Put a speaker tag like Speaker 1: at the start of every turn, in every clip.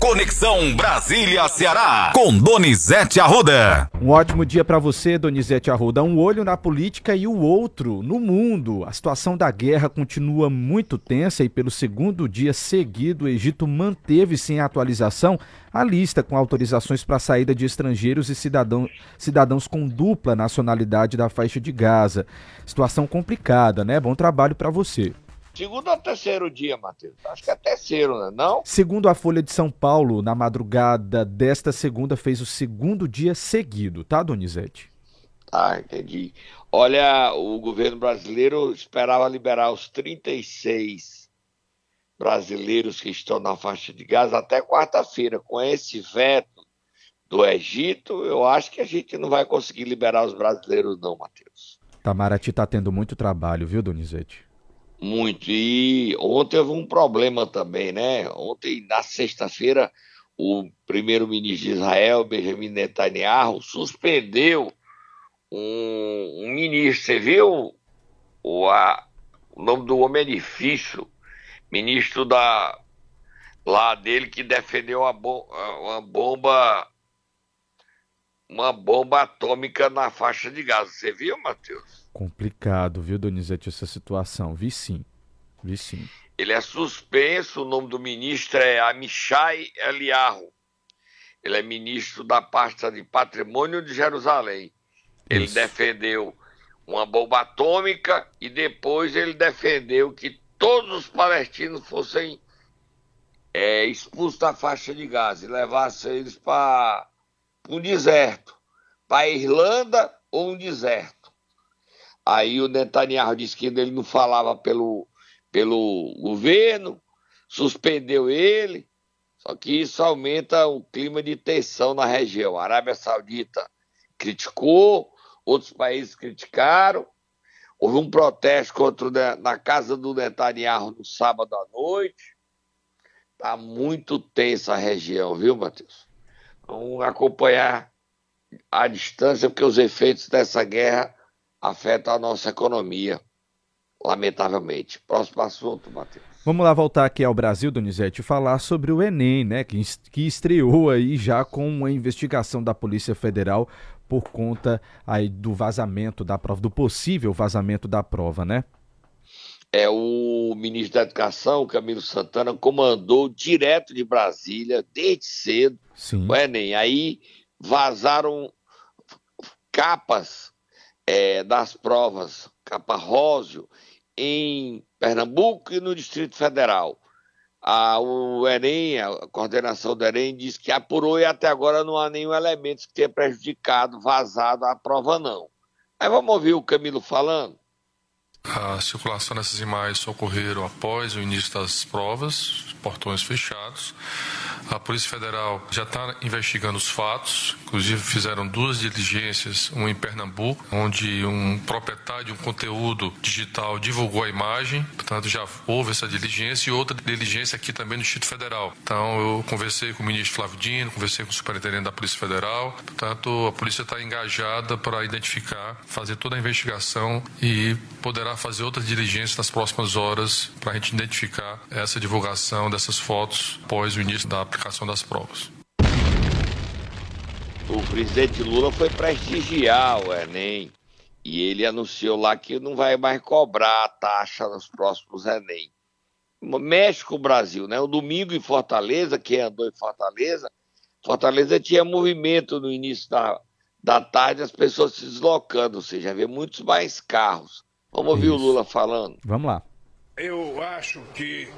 Speaker 1: Conexão Brasília-Ceará, com Donizete Arruda.
Speaker 2: Um ótimo dia para você, Donizete Arruda. Um olho na política e o outro no mundo. A situação da guerra continua muito tensa e, pelo segundo dia seguido, o Egito manteve sem atualização a lista com autorizações para saída de estrangeiros e cidadão, cidadãos com dupla nacionalidade da faixa de Gaza. Situação complicada, né? Bom trabalho para você.
Speaker 3: Segundo ou terceiro dia, Matheus? Acho que é terceiro, né? Não?
Speaker 2: Segundo a Folha de São Paulo, na madrugada desta segunda fez o segundo dia seguido, tá, Donizete?
Speaker 3: Ah, entendi. Olha, o governo brasileiro esperava liberar os 36 brasileiros que estão na faixa de Gaza até quarta-feira. Com esse veto do Egito, eu acho que a gente não vai conseguir liberar os brasileiros, não, Matheus.
Speaker 2: Tamaraty está tendo muito trabalho, viu, Donizete?
Speaker 3: Muito. E ontem houve um problema também, né? Ontem, na sexta-feira, o primeiro-ministro de Israel, Benjamin Netanyahu, suspendeu um, um ministro. Você viu? O, a, o nome do homem é difícil. Ministro da, lá dele que defendeu uma, uma bomba uma bomba atômica na faixa de Gaza. Você viu, Matheus?
Speaker 2: Complicado, viu, Donizete, essa situação. Vi sim. Vi sim.
Speaker 3: Ele é suspenso, o nome do ministro é Amichai Eliarro. Ele é ministro da pasta de Patrimônio de Jerusalém. Ele Isso. defendeu uma bomba atômica e depois ele defendeu que todos os palestinos fossem é, expulsos da faixa de Gaza e levassem eles para um deserto, para a Irlanda ou um deserto. Aí o Netanyahu disse que ele não falava pelo, pelo governo, suspendeu ele, só que isso aumenta o clima de tensão na região. A Arábia Saudita criticou, outros países criticaram. Houve um protesto contra na casa do Netanyahu no sábado à noite. Está muito tensa a região, viu, Matheus? Vamos acompanhar à distância, porque os efeitos dessa guerra afetam a nossa economia, lamentavelmente. Próximo assunto, Matheus.
Speaker 2: Vamos lá voltar aqui ao Brasil, Donizete, e falar sobre o Enem, né? Que, que estreou aí já com uma investigação da Polícia Federal por conta aí do vazamento da prova, do possível vazamento da prova, né?
Speaker 3: é, o ministro da Educação, Camilo Santana, comandou direto de Brasília, desde cedo, Sim. o Enem. Aí vazaram capas é, das provas, capa róseo, em Pernambuco e no Distrito Federal. A, o Enem, a coordenação do Enem, diz que apurou e até agora não há nenhum elemento que tenha prejudicado, vazado a prova, não. Aí vamos ouvir o Camilo falando.
Speaker 4: A circulação dessas imagens ocorreram após o início das provas, portões fechados. A Polícia Federal já está investigando os fatos, inclusive fizeram duas diligências, uma em Pernambuco, onde um proprietário de um conteúdo digital divulgou a imagem, portanto já houve essa diligência, e outra diligência aqui também no Distrito Federal. Então eu conversei com o ministro Flávio Dino, conversei com o superintendente da Polícia Federal, portanto a polícia está engajada para identificar, fazer toda a investigação e poderá fazer outras diligências nas próximas horas para a gente identificar essa divulgação dessas fotos após o início da aplicação das provas.
Speaker 3: O presidente Lula foi prestigiar o Enem e ele anunciou lá que não vai mais cobrar a taxa nos próximos Enem. Mexe com o Brasil, né? O domingo em Fortaleza, quem andou em Fortaleza, Fortaleza tinha movimento no início da, da tarde, as pessoas se deslocando, ou seja, havia muitos mais carros. Vamos ouvir Isso. o Lula falando.
Speaker 2: Vamos lá.
Speaker 5: Eu acho que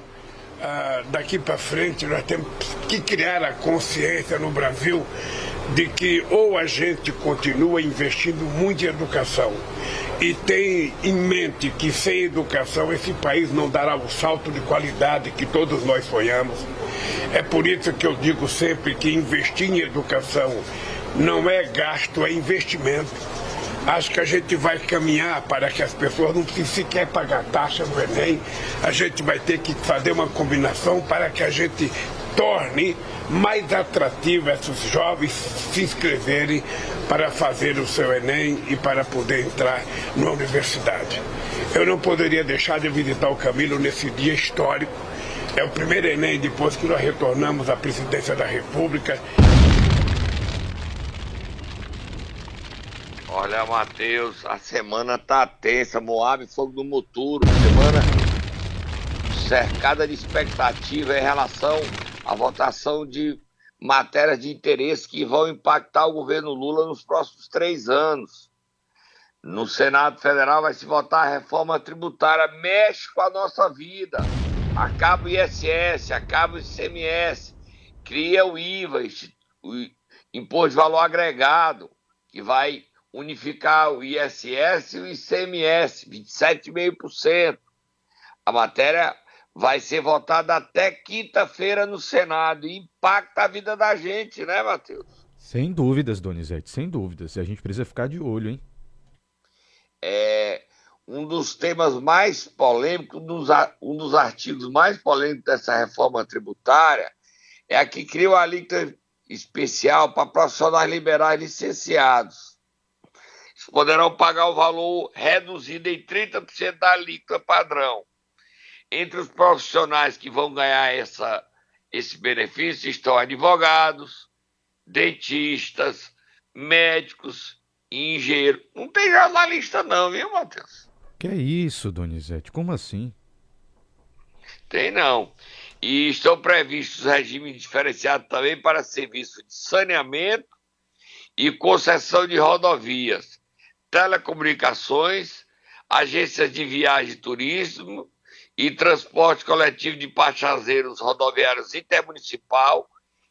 Speaker 5: ah, daqui para frente nós temos que criar a consciência no Brasil de que ou a gente continua investindo muito em educação e tem em mente que sem educação esse país não dará o salto de qualidade que todos nós sonhamos. É por isso que eu digo sempre que investir em educação não é gasto, é investimento Acho que a gente vai caminhar para que as pessoas não precisem sequer pagar taxa no Enem. A gente vai ter que fazer uma combinação para que a gente torne mais atrativo esses jovens se inscreverem para fazer o seu Enem e para poder entrar na universidade. Eu não poderia deixar de visitar o Camilo nesse dia histórico É o primeiro Enem depois que nós retornamos à presidência da República.
Speaker 3: Olha, Matheus, a semana tá tensa. Moab Fogo do Muturo. Semana cercada de expectativa em relação à votação de matérias de interesse que vão impactar o governo Lula nos próximos três anos. No Senado Federal vai se votar a reforma tributária, mexe com a nossa vida. Acaba o ISS, acaba o ICMS, cria o IVA, o Imposto de Valor Agregado, que vai unificar o ISS e o ICMS, 27,5%. A matéria vai ser votada até quinta-feira no Senado e impacta a vida da gente, né, Matheus?
Speaker 2: Sem dúvidas, Donizete, sem dúvidas. E a gente precisa ficar de olho, hein?
Speaker 3: É um dos temas mais polêmicos, um dos, artigos mais polêmicos dessa reforma tributária é a que cria o alíquota especial para profissionais liberais licenciados. Poderão pagar o valor reduzido em 30% da alíquota padrão. Entre os profissionais que vão ganhar essa, esse benefício estão advogados, dentistas, médicos e engenheiros. Não tem jornalista não, viu, Matheus?
Speaker 2: Que é isso, Donizete? Como assim?
Speaker 3: Tem não. E estão previstos regimes diferenciados também para serviços de saneamento e concessão de rodovias, telecomunicações, agências de viagem e turismo e transporte coletivo de passageiros rodoviários intermunicipal,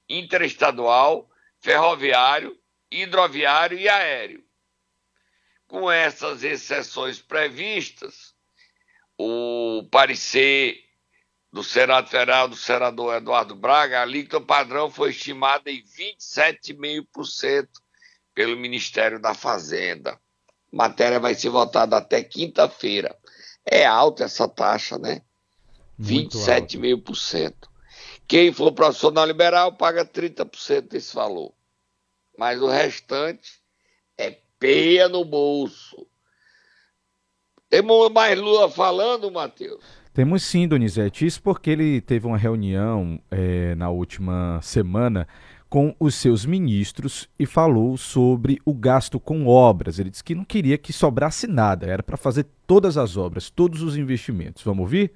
Speaker 3: interestadual, ferroviário, hidroviário e aéreo. Com essas exceções previstas, o parecer do Senado Federal do senador Eduardo Braga, a alíquota padrão foi estimada em 27,5% pelo Ministério da Fazenda. Matéria vai ser votada até quinta-feira. É alta essa taxa, né? 27,5%. Quem for profissional liberal paga 30% desse valor. Mas o restante é peia no bolso. Temos mais Lula falando, Matheus?
Speaker 2: Temos sim, Donizete. Isso porque ele teve uma reunião é, na última semana com os seus ministros e falou sobre o gasto com obras. Ele disse que não queria que sobrasse nada, era para fazer todas as obras, todos os investimentos. Vamos ouvir?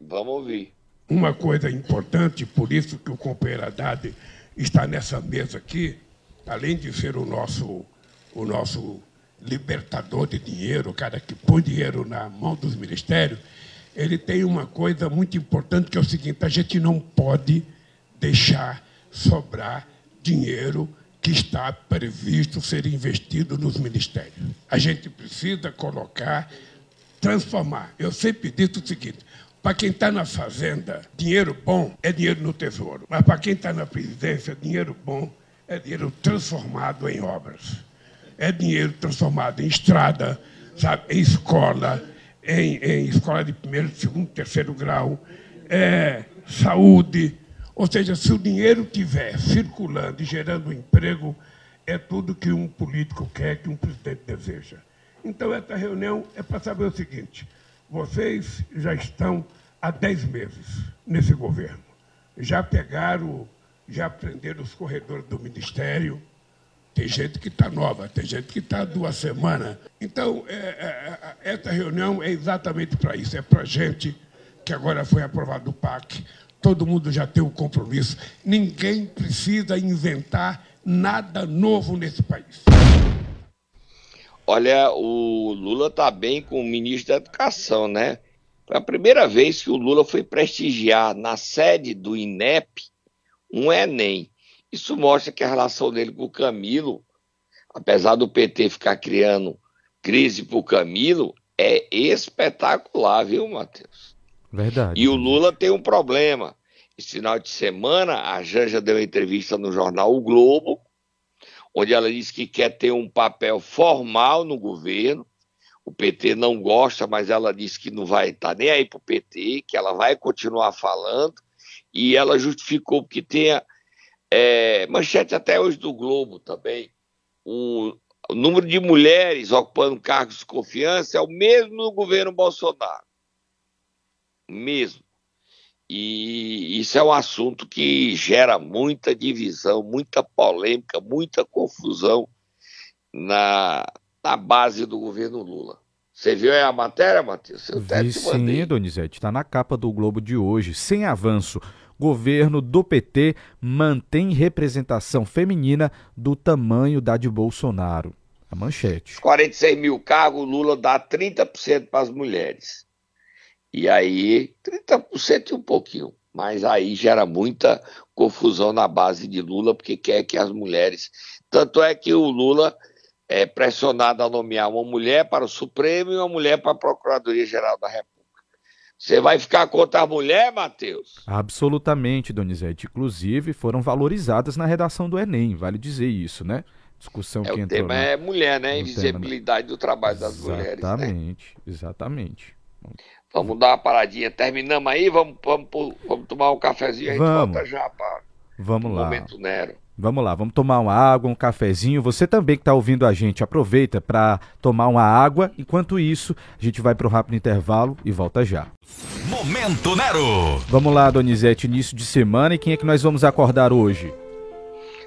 Speaker 3: Vamos ouvir.
Speaker 5: Uma coisa importante, por isso que o companheiro Haddad está nessa mesa aqui, além de ser o nosso, o nosso libertador de dinheiro, o cara que põe dinheiro na mão dos ministérios, ele tem uma coisa muito importante que é o seguinte: a gente não pode deixar sobrar dinheiro que está previsto ser investido nos ministérios. A gente precisa colocar, transformar. Eu sempre disse o seguinte: para quem está na fazenda, dinheiro bom é dinheiro no tesouro. Mas para quem está na presidência, dinheiro bom é dinheiro transformado em obras. É dinheiro transformado em estrada, sabe, em escola, em, em escola de primeiro, segundo, terceiro grau, é, saúde, ou seja, se o dinheiro estiver circulando e gerando emprego, é tudo que um político quer, que um presidente deseja. Então, essa reunião é para saber o seguinte: vocês já estão há dez meses nesse governo. Já pegaram, já aprenderam os corredores do ministério. Tem gente que está nova, tem gente que está duas semanas. Então, é, é, é, essa reunião é exatamente para isso: é para gente que agora foi aprovado o PAC, todo mundo já tem o um compromisso. Ninguém precisa inventar nada novo nesse país.
Speaker 3: Olha, o Lula está bem com o ministro da Educação, né? Foi a primeira vez que o Lula foi prestigiar na sede do INEP um Enem. Isso mostra que a relação dele com o Camilo, apesar do PT ficar criando crise para o Camilo, é espetacular, viu, Matheus?
Speaker 2: Verdade.
Speaker 3: E o Lula tem um problema. Esse final de semana, a Janja deu uma entrevista no jornal O Globo, onde ela disse que quer ter um papel formal no governo. O PT não gosta, mas ela disse que não vai estar nem aí para o PT, que ela vai continuar falando. E ela justificou que tenha é, manchete até hoje do Globo também. O, o número de mulheres ocupando cargos de confiança é o mesmo no governo Bolsonaro mesmo. E isso é um assunto que gera muita divisão, muita polêmica, muita confusão na, na base do governo Lula. Você viu aí a matéria, Matheus?
Speaker 2: Eu Vi sim, Donizete. Está na capa do Globo de hoje. Sem avanço, governo do PT mantém representação feminina do tamanho da de Bolsonaro. A manchete.
Speaker 3: 46 mil cargos, Lula dá 30% para as mulheres. E aí, 30% e um pouquinho. Mas aí gera muita confusão na base de Lula, porque quer que as mulheres. Tanto é que o Lula é pressionado a nomear uma mulher para o Supremo e uma mulher para a Procuradoria-Geral da República. Você vai ficar contra a mulher, Matheus?
Speaker 2: Absolutamente, Donizete. Inclusive, foram valorizadas na redação do Enem, vale dizer isso, né?
Speaker 3: Discussão é, que o entrou. O tema é mulher, né? Invisibilidade tema... do trabalho das
Speaker 2: exatamente,
Speaker 3: mulheres.
Speaker 2: Exatamente, né? exatamente.
Speaker 3: Vamos dar uma paradinha. Terminamos aí, vamos, vamos, vamos tomar um cafezinho, a gente vamos. volta já para
Speaker 2: vamos lá.
Speaker 3: momento Nero.
Speaker 2: Vamos lá, vamos tomar uma água, um cafezinho. Você também que está ouvindo a gente, aproveita para tomar uma água. Enquanto isso, a gente vai para o rápido intervalo e volta já.
Speaker 1: Momento Nero!
Speaker 2: Vamos lá, Donizete, início de semana. E quem é que nós vamos acordar hoje?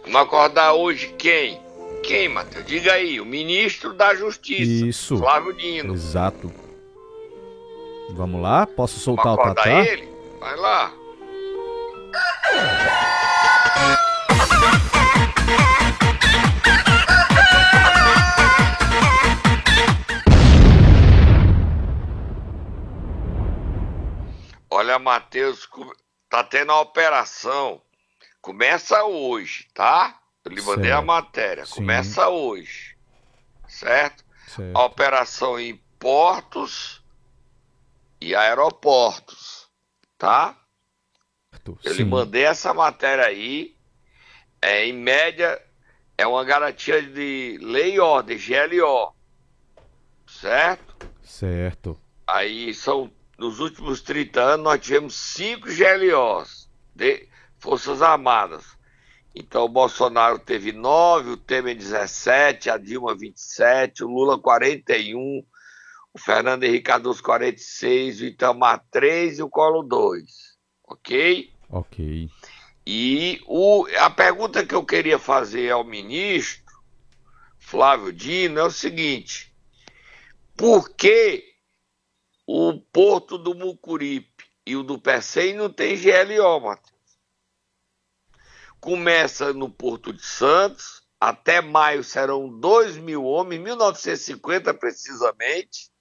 Speaker 3: Vamos acordar hoje quem? Quem, Matheus? Diga aí, o ministro da Justiça.
Speaker 2: Isso.
Speaker 3: Flávio Dino.
Speaker 2: Exato. Vamos lá? Posso soltar o tatá?
Speaker 3: ele? Vai lá. Olha, Matheus, tá tendo a operação. Começa hoje, tá? Eu lhe mandei certo. a matéria. Sim. Começa hoje. Certo? certo? A operação em portos e aeroportos, tá? Eu lhe mandei essa matéria aí. É, em média, é uma garantia de lei e ordem, GLO. Certo?
Speaker 2: Certo.
Speaker 3: Aí são, nos últimos 30 anos, nós tivemos cinco GLOs de Forças Armadas. Então o Bolsonaro teve 9, o Temer 17, a Dilma 27, o Lula 41, o Fernando Henrique Cardoso 46, o Itamar 3 e o Colo 2. Ok?
Speaker 2: Ok.
Speaker 3: E o, a pergunta que eu queria fazer ao ministro Flávio Dino é o seguinte: por que o porto do Mucuripe e o do Pecém não tem GLO, Matheus? Começa no Porto de Santos, até maio serão 2 mil homens, 1950 precisamente,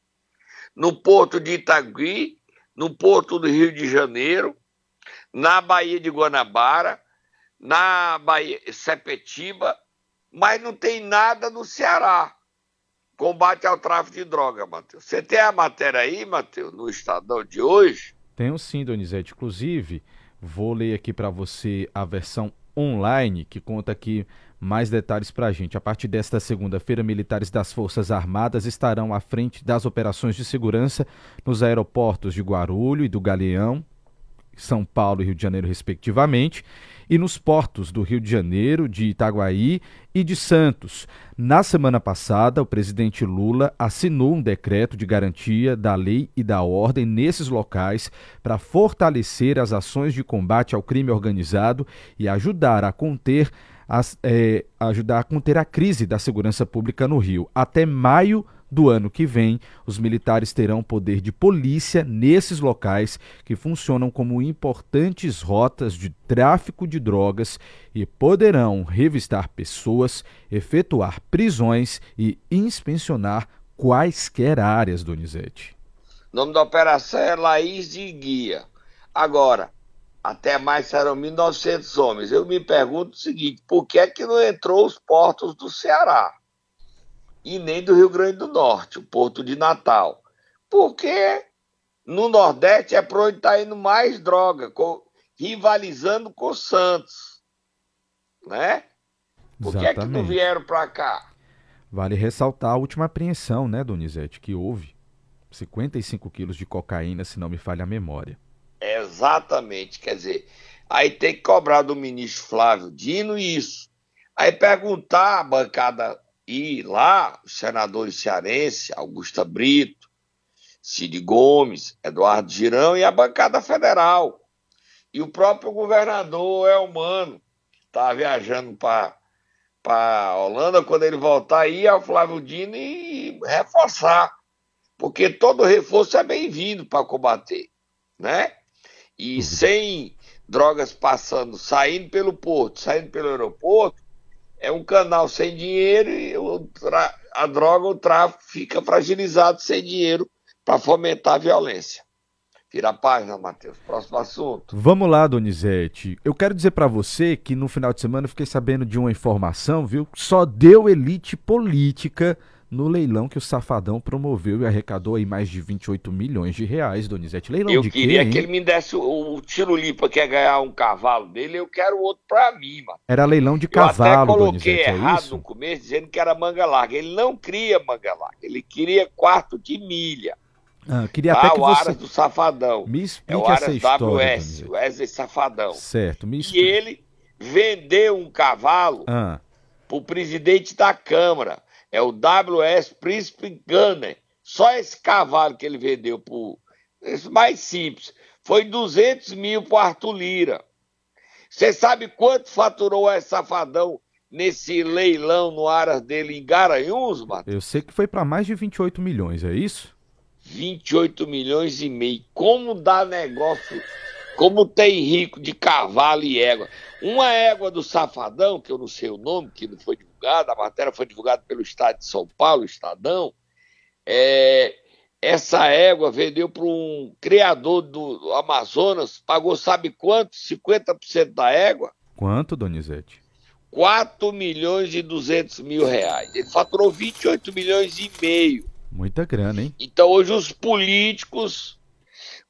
Speaker 3: no Porto de Itagui, no Porto do Rio de Janeiro, na Baía de Guanabara, na Bahia Sepetiba, mas não tem nada no Ceará. Combate ao tráfico de droga, Matheus. Você tem a matéria aí, Matheus, no Estadão de hoje?
Speaker 2: Tenho sim, Donizete. Inclusive, vou ler aqui para você a versão online que conta aqui mais detalhes para a gente. A partir desta segunda-feira, militares das Forças Armadas estarão à frente das operações de segurança nos aeroportos de Guarulhos e do Galeão, são Paulo e Rio de Janeiro, respectivamente, e nos portos do Rio de Janeiro, de Itaguaí e de Santos. Na semana passada, o presidente Lula assinou um decreto de garantia da lei e da ordem nesses locais para fortalecer as ações de combate ao crime organizado e ajudar a conter é, ajudar a conter a crise da segurança pública no Rio. Até maio do ano que vem, os militares terão poder de polícia nesses locais que funcionam como importantes rotas de tráfico de drogas e poderão revistar pessoas, efetuar prisões e inspecionar quaisquer áreas, Donizete.
Speaker 3: O nome da operação é Laís de Guia. Agora, até mais serão 1.900 homens. Eu me pergunto o seguinte: por que é que não entrou os portos do Ceará? e nem do Rio Grande do Norte, o Porto de Natal. Porque no Nordeste é para onde está indo mais droga, rivalizando com o Santos. Né? Por que é que não vieram para cá?
Speaker 2: Vale ressaltar a última apreensão, né, Donizete, que houve. 55 quilos de cocaína, se não me falha a memória.
Speaker 3: Exatamente, quer dizer, aí tem que cobrar do ministro Flávio Dino isso. Aí perguntar à bancada e lá, os senadores cearenses, Augusta Brito, Cid Gomes, Eduardo Girão e a bancada federal. E o próprio governador é humano, está viajando para para Holanda, quando ele voltar aí ao Flávio Dino e reforçar. Porque todo reforço é bem-vindo para combater, né? E uhum. sem drogas passando, saindo pelo porto, saindo pelo aeroporto, é um canal sem dinheiro e a droga, o tráfico fica fragilizado sem dinheiro para fomentar a violência. Tira a página, Matheus. Próximo assunto.
Speaker 2: Vamos lá, Donizete. Eu quero dizer para você que no final de semana eu fiquei sabendo de uma informação, viu? Só deu elite política no leilão que o Safadão promoveu e arrecadou aí mais de 28 milhões de reais, Donizete. Leilão
Speaker 3: eu
Speaker 2: de
Speaker 3: queria
Speaker 2: quê,
Speaker 3: que ele me desse o, o Tirulipa quer ganhar um cavalo dele, eu quero outro para mim, mano.
Speaker 2: Era leilão de cavalo, Eu
Speaker 3: até coloquei
Speaker 2: Donizete,
Speaker 3: é errado é no começo, dizendo que era manga larga. Ele não queria manga larga, ele queria quarto de milha.
Speaker 2: Ah, queria até que
Speaker 3: o
Speaker 2: você...
Speaker 3: Aras do Safadão.
Speaker 2: Me explique é o Aras essa história,
Speaker 3: WS, o Wesley Safadão.
Speaker 2: Certo, me explique.
Speaker 3: E ele vendeu um cavalo
Speaker 2: ah.
Speaker 3: pro presidente da Câmara é o WS Príncipe Gunner. Só esse cavalo que ele vendeu por. Esse mais simples. Foi 200 mil para Arthur Lira. Você sabe quanto faturou esse safadão nesse leilão no Aras dele em Garanhuns, Matheus?
Speaker 2: Eu sei que foi para mais de 28 milhões, é isso?
Speaker 3: 28 milhões e meio. Como dá negócio, como tem rico de cavalo e égua. Uma égua do Safadão, que eu não sei o nome, que não foi divulgada, a matéria foi divulgada pelo Estado de São Paulo, Estadão. É, essa égua vendeu para um criador do Amazonas, pagou sabe quanto? 50% da égua?
Speaker 2: Quanto, Donizete?
Speaker 3: 4 milhões e 200 mil reais. Ele faturou 28 milhões e meio.
Speaker 2: Muita grana, hein?
Speaker 3: Então hoje os políticos.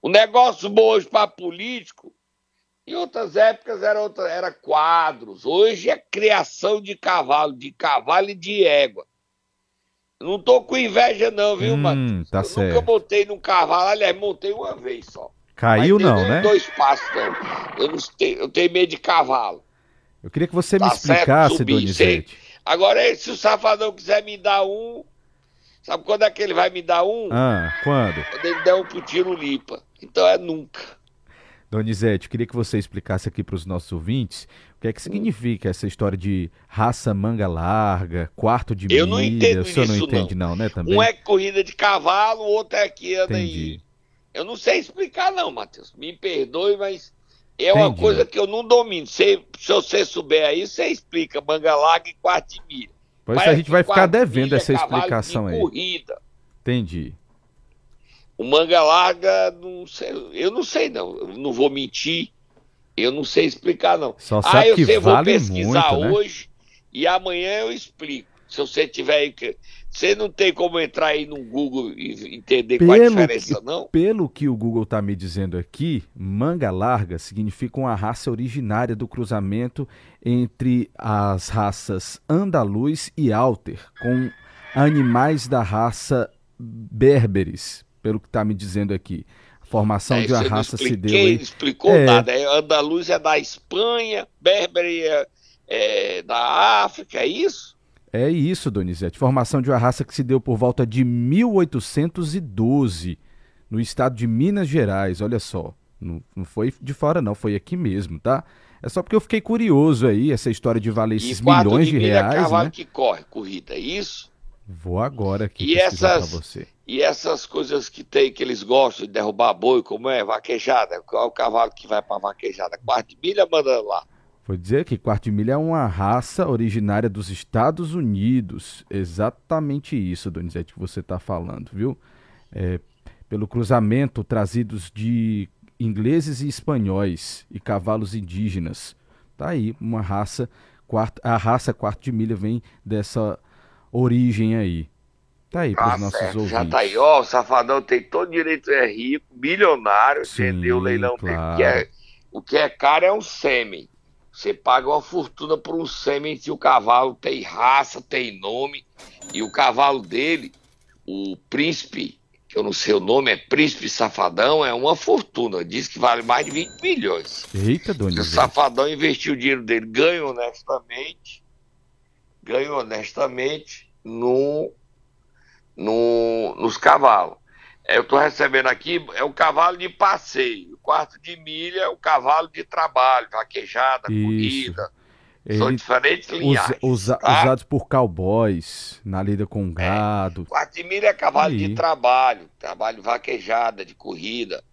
Speaker 3: O negócio bom hoje para político em outras épocas era, outra, era quadros. Hoje é criação de cavalo, de cavalo e de égua. Não tô com inveja, não, viu,
Speaker 2: hum,
Speaker 3: mano?
Speaker 2: Tá
Speaker 3: eu
Speaker 2: certo.
Speaker 3: nunca montei num cavalo, aliás, montei uma vez só.
Speaker 2: Caiu não, né?
Speaker 3: Dois passos, não. Eu, não tenho, eu tenho medo de cavalo.
Speaker 2: Eu queria que você tá me explicasse, certo, Donizete.
Speaker 3: Agora, se o safadão quiser me dar um, sabe quando é que ele vai me dar um?
Speaker 2: Ah, quando?
Speaker 3: Quando ele der um pro tiro lipa. Então é nunca.
Speaker 2: Donizete, queria que você explicasse aqui para os nossos ouvintes o que é que significa essa história de raça manga larga, quarto de
Speaker 3: Eu milha. Eu não entendo
Speaker 2: o senhor não entende não. não, né, também?
Speaker 3: Um é corrida de cavalo, o outro é que anda Entendi. aí. Eu não sei explicar não, Matheus. Me perdoe, mas é Entendi. uma coisa que eu não domino. Se, se você souber aí, você explica manga larga e quarto de milha.
Speaker 2: Pois a gente vai ficar devendo essa explicação de aí.
Speaker 3: Corrida.
Speaker 2: Entendi.
Speaker 3: O manga larga, não sei, eu não sei não, eu não vou mentir, eu não sei explicar não.
Speaker 2: Só sabe ah, eu
Speaker 3: sei,
Speaker 2: que
Speaker 3: vou
Speaker 2: vale
Speaker 3: pesquisar
Speaker 2: muito, né?
Speaker 3: hoje e amanhã eu explico. Se você tiver aí você não tem como entrar aí no Google e entender pelo qual a diferença,
Speaker 2: que,
Speaker 3: não?
Speaker 2: Pelo que o Google está me dizendo aqui, manga larga significa uma raça originária do cruzamento entre as raças andaluz e alter, com animais da raça berberes, pelo que está me dizendo aqui. A formação é, de uma raça se deu. Aí...
Speaker 3: explicou é... nada. É, Andaluz é da Espanha, Berber é, é, da África, é isso?
Speaker 2: É isso, Donizete. Formação de uma raça que se deu por volta de 1812, no estado de Minas Gerais. Olha só. Não, não foi de fora, não, foi aqui mesmo, tá? É só porque eu fiquei curioso aí, essa história de valer esses milhões de, de reais. É cavalo
Speaker 3: né? que corre, corrida, é isso?
Speaker 2: Vou agora aqui
Speaker 3: e essas, você. E essas coisas que tem, que eles gostam de derrubar boi, como é vaquejada, qual é o cavalo que vai pra vaquejada? Quarto de milha manda lá.
Speaker 2: Vou dizer que quarto de milha é uma raça originária dos Estados Unidos. Exatamente isso, Donizete, que você está falando, viu? É, pelo cruzamento trazidos de ingleses e espanhóis e cavalos indígenas. Tá aí, uma raça, a raça quarto de milha vem dessa origem aí. Tá aí para os tá nossos certo, ouvintes.
Speaker 3: Já tá aí, ó, o Safadão tem todo direito, é rico, milionário, Sim, entendeu? O leilão claro. dele, é, o que é caro é um sêmen. Você paga uma fortuna por um sêmen se o cavalo tem raça, tem nome, e o cavalo dele, o príncipe, que eu não sei o nome, é Príncipe Safadão, é uma fortuna. Diz que vale mais de 20 milhões.
Speaker 2: Eita, dona
Speaker 3: O Safadão investiu o dinheiro dele, ganha honestamente, ganha honestamente no, no, nos cavalos. eu estou recebendo aqui, é o cavalo de passeio. O quarto de milha é o cavalo de trabalho, vaquejada, Isso. corrida. Ele, São diferentes linhagens.
Speaker 2: Usa, tá? Usados por cowboys na lida com é. gado.
Speaker 3: É. Quarto de milha é cavalo de trabalho, trabalho vaquejada, de corrida.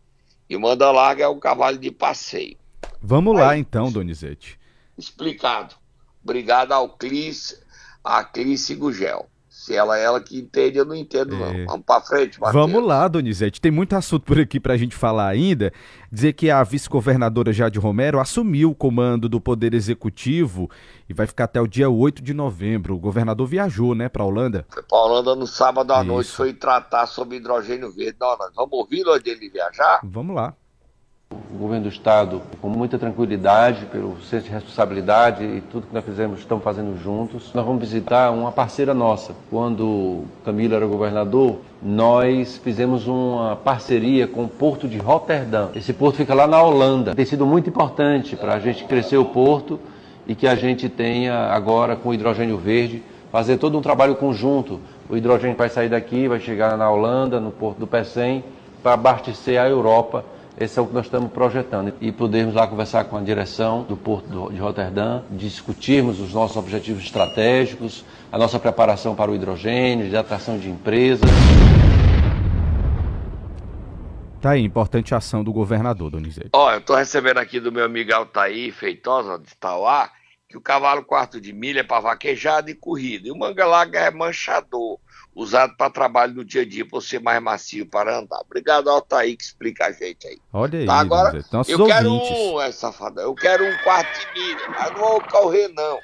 Speaker 3: E manda larga é o cavalo de passeio.
Speaker 2: Vamos Aí, lá então, Donizete.
Speaker 3: Explicado. Obrigado ao Clis, a Clice Gugel. Se ela é ela que entende, eu não entendo, não. É. Vamos para frente, Matheus.
Speaker 2: Vamos lá, Donizete. Tem muito assunto por aqui para a gente falar ainda. Dizer que a vice-governadora Jade Romero assumiu o comando do Poder Executivo e vai ficar até o dia 8 de novembro. O governador viajou, né, para Holanda?
Speaker 3: Foi para Holanda no sábado à Isso. noite, foi tratar sobre hidrogênio verde. Não, nós vamos ouvir antes dele viajar?
Speaker 2: Vamos lá.
Speaker 6: O governo do Estado, com muita tranquilidade, pelo senso de responsabilidade e tudo que nós fizemos, estamos fazendo juntos. Nós vamos visitar uma parceira nossa. Quando Camilo era governador, nós fizemos uma parceria com o Porto de Roterdã. Esse porto fica lá na Holanda. Tem sido muito importante para a gente crescer o porto e que a gente tenha agora com o hidrogênio verde, fazer todo um trabalho conjunto. O hidrogênio vai sair daqui, vai chegar na Holanda, no porto do Pecém, para abastecer a Europa esse é o que nós estamos projetando. E podermos lá conversar com a direção do Porto de Roterdã, discutirmos os nossos objetivos estratégicos, a nossa preparação para o hidrogênio, de atração de empresas.
Speaker 2: Tá aí, importante ação do governador, Donizete.
Speaker 3: Ó, oh, eu tô recebendo aqui do meu amigo Altair Feitosa, de Tauá, que o cavalo quarto de milha é para vaquejada e corrida. E o manga larga é manchador usado para trabalho no dia a dia, para ser mais macio para andar. Obrigado, Altair, que explica a gente aí.
Speaker 2: Olha aí,
Speaker 3: tá, agora eu ouvintes. quero um, é, safada, eu quero um quarto de milha, mas não vou correr não.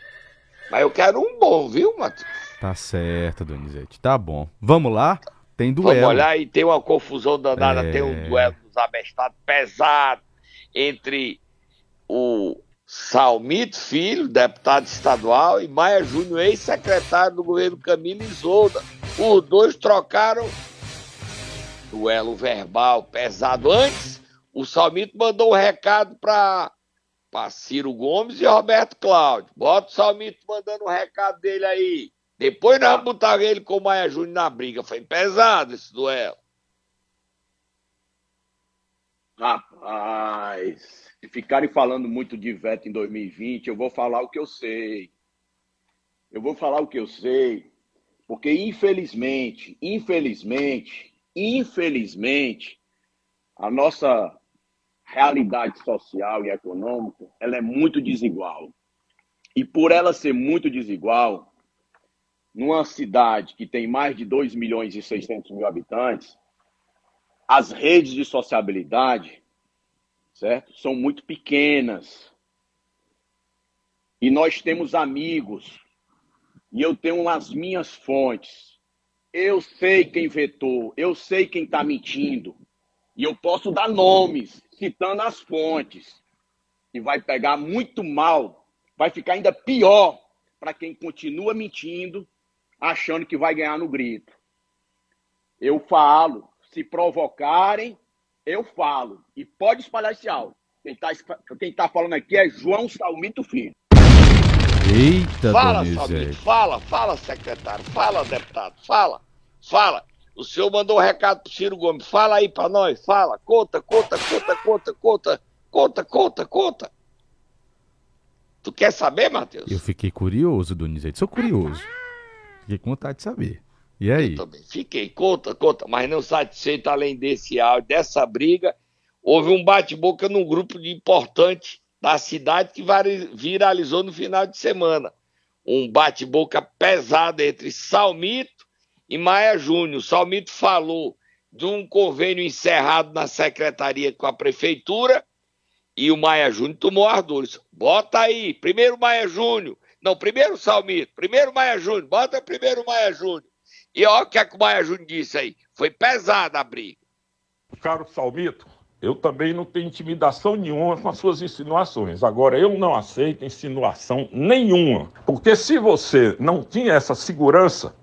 Speaker 3: Mas eu quero um bom, viu, Matheus?
Speaker 2: Tá certo, Donizete, tá bom. Vamos lá? Tem duelo.
Speaker 3: Vamos olhar e tem uma confusão danada, é... tem um duelo dos abestados pesado entre o Salmito Filho, deputado estadual, e Maia Júnior, ex-secretário do governo Camilo Isolda. Os dois trocaram duelo verbal pesado. Antes, o Salmito mandou um recado para Ciro Gomes e Roberto Cláudio. Bota o Salmito mandando um recado dele aí. Depois nós vamos botar ele com o Maia Júnior na briga. Foi pesado esse duelo.
Speaker 7: Rapaz, se ficarem falando muito de veto em 2020, eu vou falar o que eu sei. Eu vou falar o que eu sei, porque infelizmente, infelizmente, infelizmente, a nossa realidade social e econômica, ela é muito desigual. E por ela ser muito desigual, numa cidade que tem mais de 2 milhões e 600 mil habitantes, as redes de sociabilidade certo? São muito pequenas. E nós temos amigos. E eu tenho as minhas fontes. Eu sei quem vetou, eu sei quem está mentindo. E eu posso dar nomes, citando as fontes. E vai pegar muito mal, vai ficar ainda pior para quem continua mentindo, achando que vai ganhar no grito. Eu falo, se provocarem, eu falo. E pode espalhar esse áudio. Quem está tá falando aqui é João Salmito Filho.
Speaker 2: Eita,
Speaker 3: fala, Donizete. fala, fala, secretário, fala, deputado, fala, fala. O senhor mandou um recado pro Ciro Gomes. Fala aí pra nós, fala. Conta, conta, conta, conta, conta, conta, conta, conta. Tu quer saber, Matheus?
Speaker 2: Eu fiquei curioso, Donizete, sou curioso. Fiquei com vontade de saber. E aí?
Speaker 3: Eu também. Fiquei, conta, conta, mas não satisfeito além desse áudio, dessa briga. Houve um bate-boca num grupo de importante da cidade que viralizou no final de semana. Um bate-boca pesado entre Salmito e Maia Júnior. Salmito falou de um convênio encerrado na secretaria com a prefeitura e o Maia Júnior tomou as dores. Bota aí, primeiro Maia Júnior. Não, primeiro Salmito, primeiro Maia Júnior, bota primeiro Maia Júnior. E olha o que, é que o Maia Júnior disse aí. Foi pesada a briga.
Speaker 8: Caro Salmito, eu também não tenho intimidação nenhuma com as suas insinuações. Agora, eu não aceito insinuação nenhuma. Porque se você não tinha essa segurança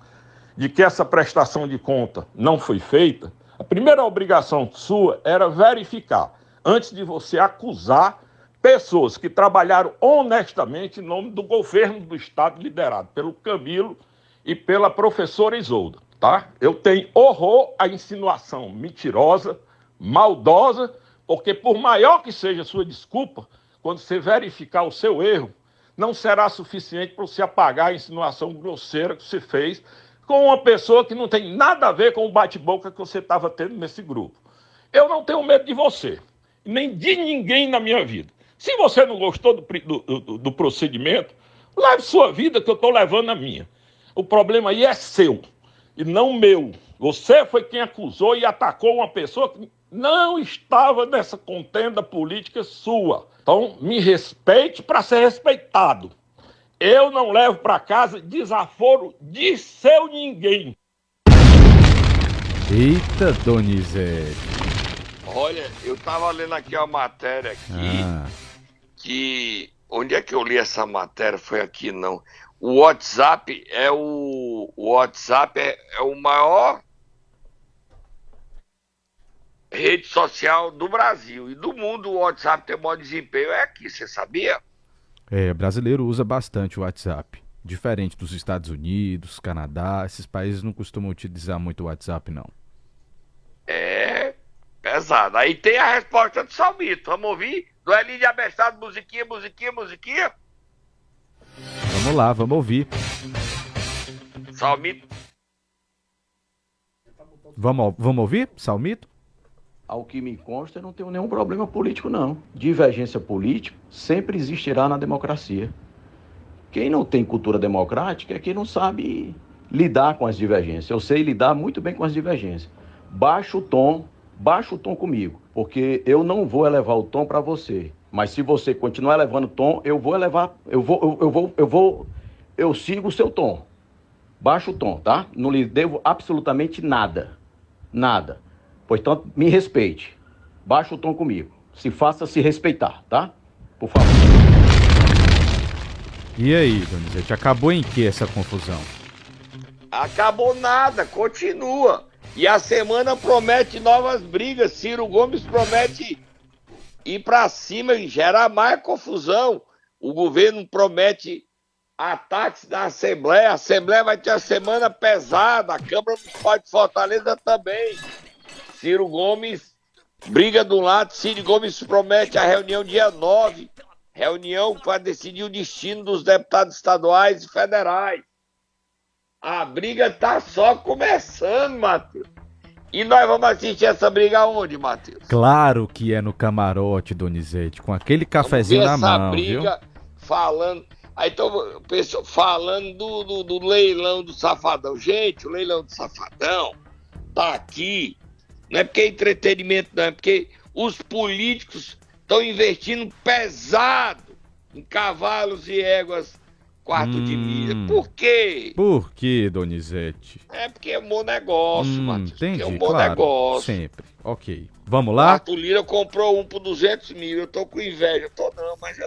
Speaker 8: de que essa prestação de conta não foi feita, a primeira obrigação sua era verificar, antes de você acusar pessoas que trabalharam honestamente em nome do governo do Estado liderado pelo Camilo e pela professora Isolda. tá? Eu tenho horror à insinuação mentirosa, maldosa, porque por maior que seja a sua desculpa, quando você verificar o seu erro, não será suficiente para você apagar a insinuação grosseira que você fez com uma pessoa que não tem nada a ver com o bate-boca que você estava tendo nesse grupo. Eu não tenho medo de você, nem de ninguém na minha vida. Se você não gostou do, do, do, procedimento, leve sua vida, que eu estou levando a minha. O problema aí é seu e não meu. Você foi quem acusou e atacou uma pessoa que não estava nessa contenda política sua. Então, me respeite para ser respeitado. Eu não levo para casa desaforo de seu ninguém.
Speaker 2: Eita, Donizete.
Speaker 3: Olha, eu tava lendo aqui a matéria aqui,
Speaker 2: Ah,
Speaker 3: que... Onde é que eu li essa matéria? Foi aqui, não. O WhatsApp é o... O WhatsApp é, é o maior rede social do Brasil e do mundo. O WhatsApp tem o maior desempenho. É aqui, você sabia?
Speaker 2: é, brasileiro usa bastante o WhatsApp. Diferente dos Estados Unidos, Canadá, esses países não costumam utilizar muito o WhatsApp, não.
Speaker 3: É pesado. Aí tem a resposta do Salmito. Vamos ouvir? Do Elinho de Abestado, musiquinha, musiquinha, musiquinha.
Speaker 2: Vamos lá, vamos ouvir.
Speaker 3: Salmito.
Speaker 2: Vamos, vamos ouvir, Salmito?
Speaker 7: Ao que me consta, eu não tenho nenhum problema político, não. Divergência política sempre existirá na democracia. Quem não tem cultura democrática é quem não sabe lidar com as divergências. Eu sei lidar muito bem com as divergências. Baixa o tom, baixa o tom comigo, porque eu não vou elevar o tom para você. Mas se você continuar elevando o tom, eu vou elevar, eu vou, eu, eu vou, eu vou, eu sigo o seu tom. Baixa o tom, tá? Não lhe devo absolutamente nada. Nada. Portanto, me respeite. Baixa o tom comigo. Se faça se respeitar, tá? Por favor.
Speaker 2: E aí, Donizete, acabou em que essa confusão?
Speaker 3: Acabou nada, continua. E a semana promete novas brigas. Ciro Gomes promete ir pra cima e gerar mais confusão. O governo promete ataques da Assembleia. A Assembleia vai ter a semana pesada. A Câmara Municipal de Fortaleza também. Ciro Gomes briga um lado. Ciro Gomes promete a reunião dia 9. Reunião para decidir o destino dos deputados estaduais e federais. A briga tá só começando, Matheus. E nós vamos assistir essa briga onde, Matheus?
Speaker 2: Claro que é no camarote, Donizete, com aquele cafezinho na mão, viu?
Speaker 3: briga falando. Aí então, pessoal, falando do, do, do leilão do Safadão. Gente, o leilão do Safadão tá aqui. Não é porque é entretenimento, não, é porque os políticos estão investindo pesado em cavalos e éguas quarto de
Speaker 2: Hum.
Speaker 3: milha. Por quê?
Speaker 2: Por que, Donizete?
Speaker 3: É porque é um bom negócio,
Speaker 2: Hum,
Speaker 3: Matheus.
Speaker 2: entendi,
Speaker 3: É um bom
Speaker 2: claro,
Speaker 3: negócio.
Speaker 2: sempre. Ok. Vamos lá?
Speaker 3: Arthur Lira comprou um por 200 mil. Eu tô com inveja. Eu tô não, mas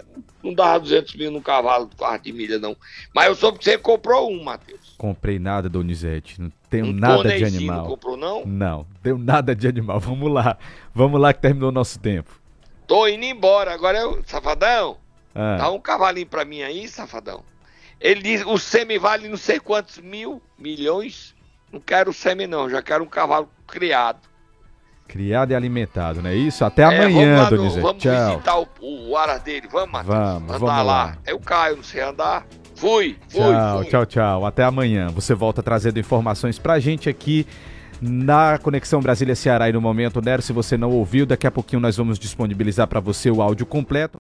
Speaker 3: não, dava 200 mil no cavalo do quarto de milha, não. Mas eu soube que você comprou um, Matheus.
Speaker 2: Comprei nada, Donizete. Não tenho
Speaker 3: Um
Speaker 2: nada de animal.
Speaker 3: Não comprou, não?
Speaker 2: Não, tenho nada de animal. Vamos lá. Vamos lá que terminou o nosso tempo.
Speaker 3: Tô indo embora. Agora eu. Safadão,
Speaker 2: Ah,
Speaker 3: dá um cavalinho pra mim aí, safadão. Ele diz: o semi vale não sei quantos mil, milhões. Não quero o semi, não. Já quero um cavalo criado.
Speaker 2: Criado e alimentado, não é isso? Até
Speaker 3: É,
Speaker 2: amanhã,
Speaker 3: vamos
Speaker 2: Donizete.
Speaker 3: Vamos
Speaker 2: Tchau.
Speaker 3: visitar o, o, aras dele. Vamos, Matheus.
Speaker 2: Vamos,
Speaker 3: Andar
Speaker 2: vamos
Speaker 3: lá.
Speaker 2: lá.
Speaker 3: Eu caio, não sei andar. Fui, fui,
Speaker 2: Tchau,
Speaker 3: fui.
Speaker 2: tchau, tchau. Até amanhã. Você volta trazendo informações pra gente aqui na Conexão Brasília-Ceará e no Momento Nero. Se você não ouviu, daqui a pouquinho nós vamos disponibilizar pra você o áudio completo.